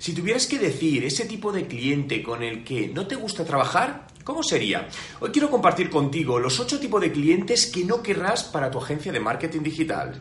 Si tuvieras que decir ese tipo de cliente con el que no te gusta trabajar, ¿cómo sería? Hoy quiero compartir contigo los 8 tipos de clientes que no querrás para tu agencia de marketing digital.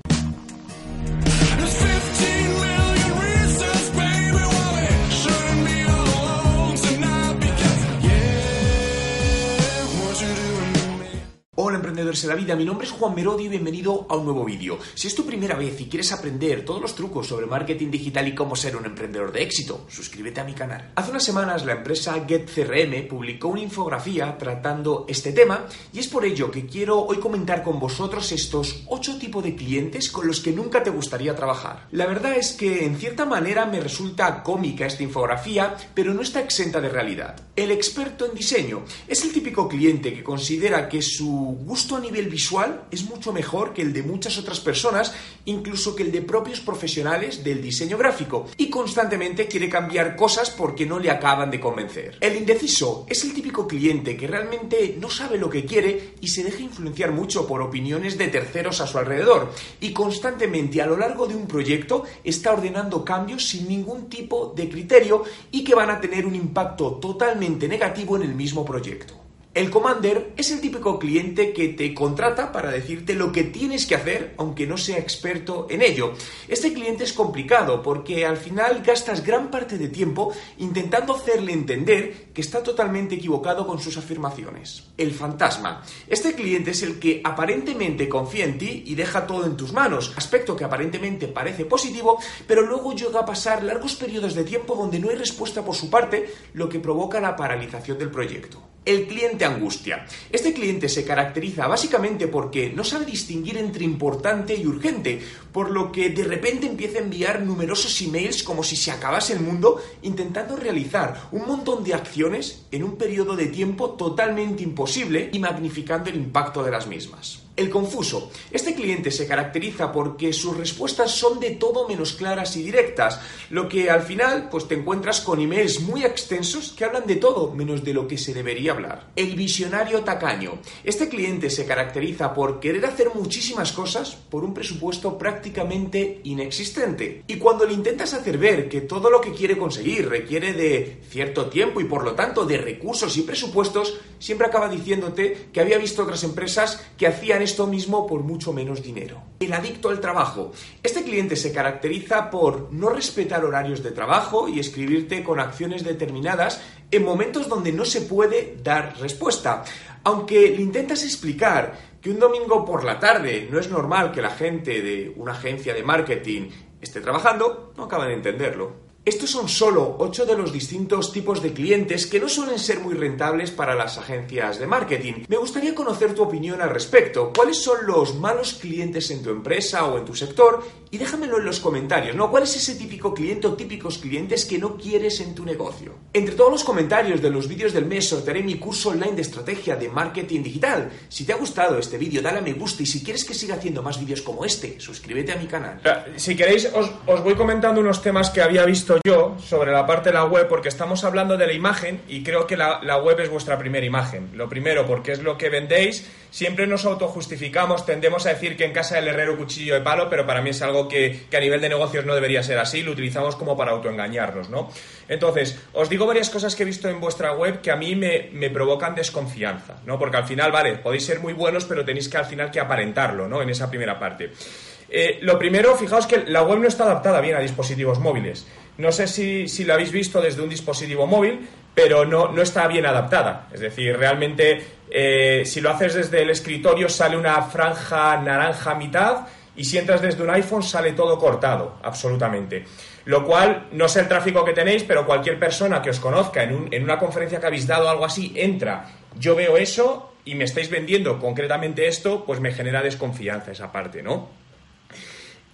De la vida, mi nombre es Juan Merodio y bienvenido a un nuevo vídeo. Si es tu primera vez y quieres aprender todos los trucos sobre marketing digital y cómo ser un emprendedor de éxito, suscríbete a mi canal. Hace unas semanas la empresa GetCRM publicó una infografía tratando este tema y es por ello que quiero hoy comentar con vosotros estos 8 tipos de clientes con los que nunca te gustaría trabajar. La verdad es que en cierta manera me resulta cómica esta infografía, pero no está exenta de realidad. El experto en diseño es el típico cliente que considera que su gusto a nivel visual es mucho mejor que el de muchas otras personas, incluso que el de propios profesionales del diseño gráfico, y constantemente quiere cambiar cosas porque no le acaban de convencer. El indeciso es el típico cliente que realmente no sabe lo que quiere y se deja influenciar mucho por opiniones de terceros a su alrededor, y constantemente a lo largo de un proyecto está ordenando cambios sin ningún tipo de criterio y que van a tener un impacto totalmente negativo en el mismo proyecto. El Commander es el típico cliente que te contrata para decirte lo que tienes que hacer, aunque no sea experto en ello. Este cliente es complicado porque al final gastas gran parte de tiempo intentando hacerle entender que está totalmente equivocado con sus afirmaciones. El fantasma. Este cliente es el que aparentemente confía en ti y deja todo en tus manos, aspecto que aparentemente parece positivo, pero luego llega a pasar largos periodos de tiempo donde no hay respuesta por su parte, lo que provoca la paralización del proyecto el cliente angustia. Este cliente se caracteriza básicamente porque no sabe distinguir entre importante y urgente, por lo que de repente empieza a enviar numerosos emails como si se acabase el mundo, intentando realizar un montón de acciones en un periodo de tiempo totalmente imposible y magnificando el impacto de las mismas. El confuso. Este cliente se caracteriza porque sus respuestas son de todo menos claras y directas, lo que al final pues te encuentras con emails muy extensos que hablan de todo menos de lo que se debería hablar. El visionario tacaño. Este cliente se caracteriza por querer hacer muchísimas cosas por un presupuesto prácticamente inexistente. Y cuando le intentas hacer ver que todo lo que quiere conseguir requiere de cierto tiempo y por lo tanto de recursos y presupuestos, siempre acaba diciéndote que había visto otras empresas que hacían esto mismo por mucho menos dinero. El adicto al trabajo. Este cliente se caracteriza por no respetar horarios de trabajo y escribirte con acciones determinadas en momentos donde no se puede dar respuesta. Aunque le intentas explicar que un domingo por la tarde no es normal que la gente de una agencia de marketing esté trabajando, no acaba de entenderlo. Estos son solo 8 de los distintos tipos de clientes que no suelen ser muy rentables para las agencias de marketing. Me gustaría conocer tu opinión al respecto. ¿Cuáles son los malos clientes en tu empresa o en tu sector? Y déjamelo en los comentarios, ¿no? ¿Cuál es ese típico cliente o típicos clientes que no quieres en tu negocio? Entre todos los comentarios de los vídeos del mes sortearé mi curso online de estrategia de marketing digital. Si te ha gustado este vídeo, dale a me gusta y si quieres que siga haciendo más vídeos como este, suscríbete a mi canal. Si queréis, os, os voy comentando unos temas que había visto yo sobre la parte de la web porque estamos hablando de la imagen y creo que la, web es vuestra primera imagen. Lo primero, porque es lo que vendéis. Siempre nos autojustificamos, tendemos a decir que en casa del herrero cuchillo de palo, pero para mí es algo que, que a nivel de negocios no debería ser así. Lo utilizamos como para autoengañarnos, ¿no? Entonces, os digo varias cosas que he visto en vuestra web que a mí me, me provocan desconfianza, ¿no? Porque al final, vale, podéis ser muy buenos, pero tenéis que al final que aparentarlo, ¿no? En esa primera parte. Eh, lo primero, fijaos que la web no está adaptada bien a dispositivos móviles. No sé si, si la habéis visto desde un dispositivo móvil, pero no, no está bien adaptada. Es decir, realmente, eh, si lo haces desde el escritorio sale una franja naranja a mitad y si entras desde un iPhone sale todo cortado, absolutamente. Lo cual, no sé el tráfico que tenéis, pero cualquier persona que os conozca en, un, en una conferencia que habéis dado algo así, entra, yo veo eso y me estáis vendiendo concretamente esto, pues me genera desconfianza esa parte, ¿no?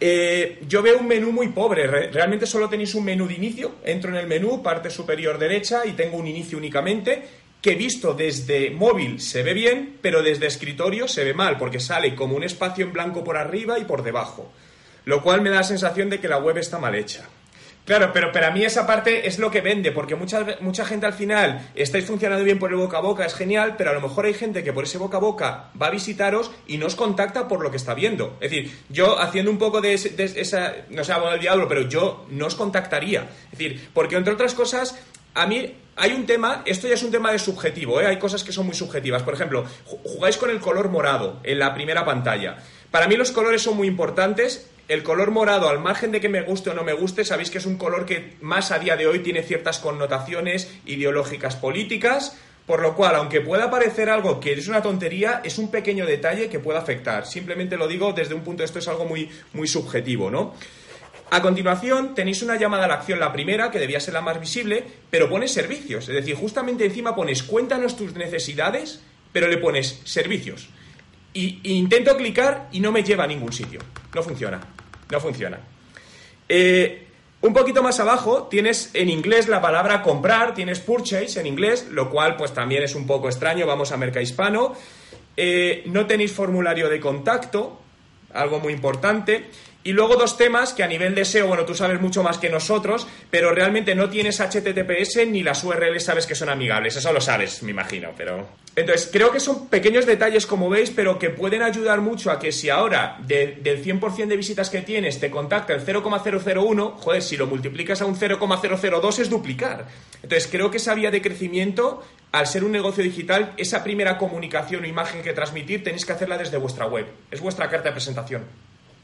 Eh, yo veo un menú muy pobre. realmente solo tenéis un menú de inicio. Entro en el menú, parte superior derecha, y tengo un inicio únicamente que visto desde móvil se ve bien, pero desde escritorio se ve mal, porque sale como un espacio en blanco por arriba y por debajo. Lo cual me da la sensación de que la web está mal hecha. Claro, pero para mí esa parte es lo que vende, porque mucha, mucha gente al final estáis funcionando bien por el boca a boca, es genial, pero a lo mejor hay gente que por ese boca a boca va a visitaros y no os contacta por lo que está viendo. Es decir, yo haciendo un poco de, esa, no sé, abogado del diablo, pero yo no os contactaría. Es decir, porque entre otras cosas, a mí hay un tema, esto ya es un tema de subjetivo, ¿eh? hay cosas que son muy subjetivas. Por ejemplo, jugáis con el color morado en la primera pantalla. Para mí los colores son muy importantes el color morado, al margen de que me guste o no me guste, sabéis que es un color que más a día de hoy tiene ciertas connotaciones ideológicas políticas, por lo cual, aunque pueda parecer algo que es una tontería, es un pequeño detalle que puede afectar. Simplemente lo digo desde un punto, esto es algo muy, muy subjetivo, ¿no? A continuación tenéis una llamada a la acción, la primera, que debía ser la más visible, pero pones servicios. Es decir, justamente encima pones cuéntanos tus necesidades, pero le pones servicios. Y, intento clicar y no me lleva a ningún sitio. No funciona. No funciona. Eh, un poquito más abajo tienes en inglés la palabra comprar, tienes purchase en inglés, lo cual pues también es un poco extraño, vamos a Merca Hispano. Eh, no tenéis formulario de contacto, algo muy importante. Y luego dos temas que a nivel de SEO, bueno, tú sabes mucho más que nosotros, pero realmente no tienes HTTPS ni las URLs sabes que son amigables. Eso lo sabes, me imagino, pero... Entonces, creo que son pequeños detalles, como veis, pero que pueden ayudar mucho a que si ahora del 100% de visitas que tienes te contacta el 0,001, joder, si lo multiplicas a un 0,002 es duplicar. Entonces, creo que esa vía de crecimiento, al ser un negocio digital, esa primera comunicación o imagen que transmitir tenéis que hacerla desde vuestra web. Es vuestra carta de presentación.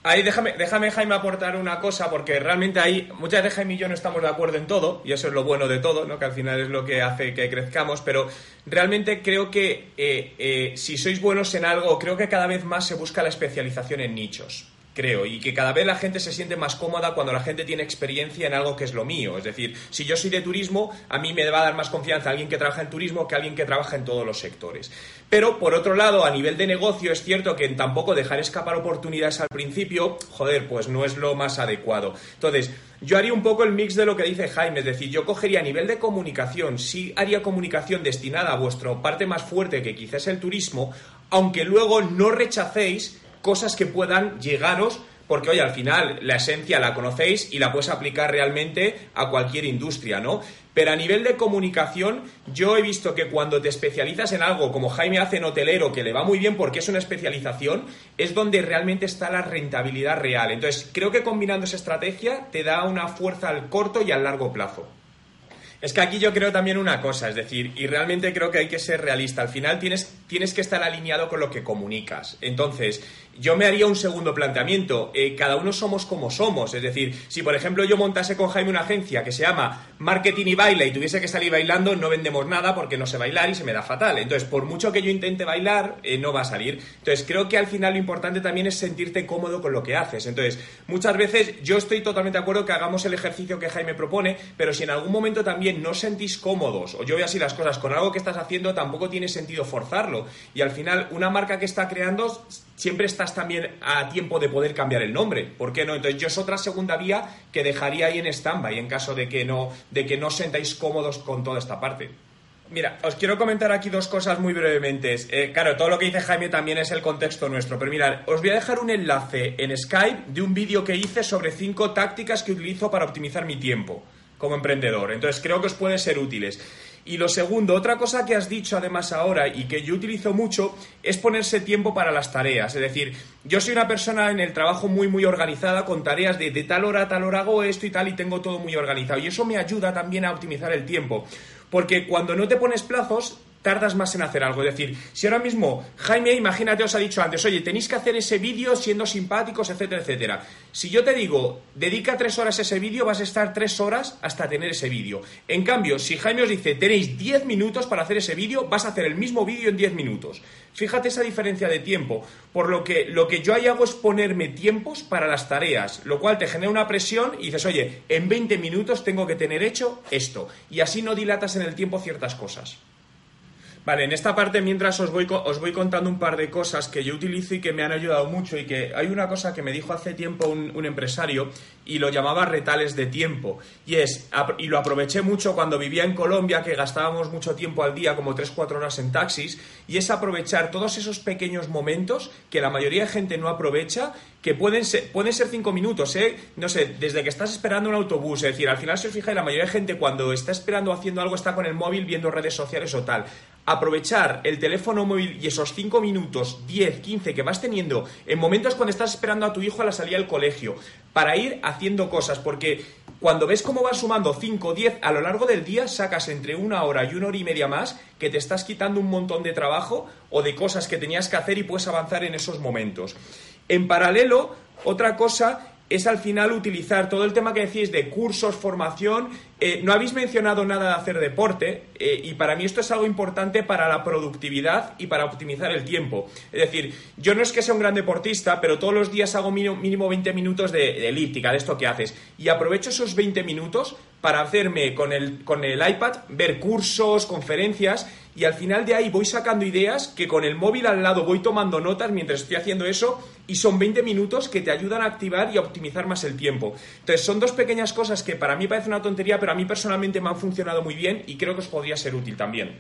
Ahí déjame, déjame, Jaime, aportar una cosa, porque realmente ahí muchas veces Jaime y yo no estamos de acuerdo en todo, y eso es lo bueno de todo, ¿no? que al final es lo que hace que crezcamos, pero realmente creo que eh, eh, si sois buenos en algo, creo que cada vez más se busca la especialización en nichos creo, y que cada vez la gente se siente más cómoda cuando la gente tiene experiencia en algo que es lo mío. Es decir, si yo soy de turismo, a mí me va a dar más confianza alguien que trabaja en turismo que alguien que trabaja en todos los sectores. Pero, por otro lado, a nivel de negocio, es cierto que tampoco dejar escapar oportunidades al principio, joder, pues no es lo más adecuado. Entonces, yo haría un poco el mix de lo que dice Jaime, es decir, yo cogería a nivel de comunicación, sí haría comunicación destinada a vuestra parte más fuerte, que quizás es el turismo, aunque luego no rechacéis cosas que puedan llegaros porque oye, al final la esencia la conocéis y la puedes aplicar realmente a cualquier industria, ¿no? Pero a nivel de comunicación, yo he visto que cuando te especializas en algo, como Jaime hace en hotelero, que le va muy bien porque es una especialización, es donde realmente está la rentabilidad real. Entonces, creo que combinando esa estrategia te da una fuerza al corto y al largo plazo. Es que aquí yo creo también una cosa, es decir, y realmente creo que hay que ser realista. Al final tienes, tienes que estar alineado con lo que comunicas. Entonces, yo me haría un segundo planteamiento. Eh, cada uno somos como somos. Es decir, si por ejemplo yo montase con Jaime una agencia que se llama Marketing y Baila y tuviese que salir bailando, no vendemos nada porque no sé bailar y se me da fatal. Entonces, por mucho que yo intente bailar, eh, no va a salir. Entonces, creo que al final lo importante también es sentirte cómodo con lo que haces. Entonces, muchas veces yo estoy totalmente de acuerdo que hagamos el ejercicio que Jaime propone, pero si en algún momento también no sentís cómodos, o yo veo así las cosas, con algo que estás haciendo, tampoco tiene sentido forzarlo. Y al final, una marca que está creando siempre estás también a tiempo de poder cambiar el nombre. ¿Por qué no? Entonces yo es otra segunda vía que dejaría ahí en stand-by en caso de que no, de que no sentáis cómodos con toda esta parte. Mira, os quiero comentar aquí dos cosas muy brevemente. Eh, claro, todo lo que dice Jaime también es el contexto nuestro, pero mirad, os voy a dejar un enlace en Skype de un vídeo que hice sobre cinco tácticas que utilizo para optimizar mi tiempo como emprendedor. Entonces creo que os pueden ser útiles. Y lo segundo, otra cosa que has dicho además ahora y que yo utilizo mucho es ponerse tiempo para las tareas. Es decir, yo soy una persona en el trabajo muy, muy organizada con tareas de, de tal hora a tal hora hago esto y tal y tengo todo muy organizado. Y eso me ayuda también a optimizar el tiempo. Porque cuando no te pones plazos, tardas más en hacer algo. Es decir, si ahora mismo Jaime, imagínate, os ha dicho antes, oye, tenéis que hacer ese vídeo siendo simpáticos, etcétera, etcétera. Si yo te digo, dedica tres horas a ese vídeo, vas a estar tres horas hasta tener ese vídeo. En cambio, si Jaime os dice, tenéis diez minutos para hacer ese vídeo, vas a hacer el mismo vídeo en diez minutos. Fíjate esa diferencia de tiempo. Por lo que lo que yo ahí hago es ponerme tiempos para las tareas, lo cual te genera una presión y dices, oye, en 20 minutos tengo que tener hecho esto. Y así no dilatas en el tiempo ciertas cosas. Vale, en esta parte mientras os voy, os voy contando un par de cosas que yo utilizo y que me han ayudado mucho y que hay una cosa que me dijo hace tiempo un, empresario y lo llamaba retales de tiempo y es, y lo aproveché mucho cuando vivía en Colombia que gastábamos mucho tiempo al día, como 3-4 horas en taxis y es aprovechar todos esos pequeños momentos que la mayoría de gente no aprovecha que pueden ser, pueden ser cinco minutos, ¿eh? No sé, desde que estás esperando un autobús, es decir, al final se os fijáis, la mayoría de gente cuando está esperando haciendo algo está con el móvil viendo redes sociales o tal. Aprovechar el teléfono móvil y esos cinco minutos, 10, 15 que vas teniendo en momentos cuando estás esperando a tu hijo a la salida del colegio, para ir haciendo cosas, porque cuando ves cómo vas sumando 5, 10 a lo largo del día, sacas entre una hora y una hora y media más que te estás quitando un montón de trabajo o de cosas que tenías que hacer y puedes avanzar en esos momentos. En paralelo, otra cosa es al final utilizar todo el tema que decís de cursos, formación. Eh, no habéis mencionado nada de hacer deporte eh, y para mí esto es algo importante para la productividad y para optimizar el tiempo. Es decir, yo no es que sea un gran deportista, pero todos los días hago mínimo, 20 minutos de, de, elíptica, de esto que haces. Y aprovecho esos 20 minutos para hacerme con el, con el iPad, ver cursos, conferencias y al final de ahí voy sacando ideas que con el móvil al lado voy tomando notas mientras estoy haciendo eso y son 20 minutos que te ayudan a activar y a optimizar más el tiempo. Entonces son dos pequeñas cosas que para mí parece una tontería, pero a mí personalmente me han funcionado muy bien y creo que os podría ser útil también.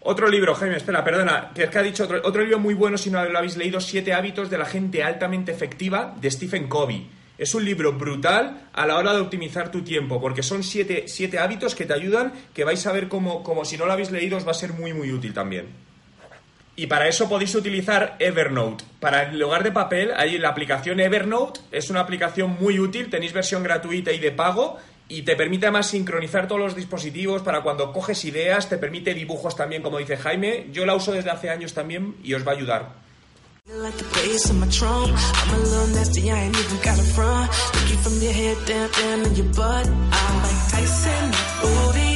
Otro libro, Jaime, espera, perdona, que es que ha dicho otro, otro libro muy bueno si no lo habéis leído, Siete hábitos de la gente altamente efectiva de Stephen Covey. Es un libro brutal a la hora de optimizar tu tiempo, porque son siete, hábitos que te ayudan, que vais a ver como, como si no lo habéis leído os va a ser muy muy útil también. Y para eso podéis utilizar Evernote. Para el lugar de papel, hay la aplicación Evernote, es una aplicación muy útil, tenéis versión gratuita y de pago, y te permite además sincronizar todos los dispositivos para cuando coges ideas, te permite dibujos también, como dice Jaime. Yo la uso desde hace años también y os va a ayudar. Like the bass on my trunk. I'm a little nasty, I ain't even got a front. Looking from your head down, down in your butt. I'm like Tyson, booty.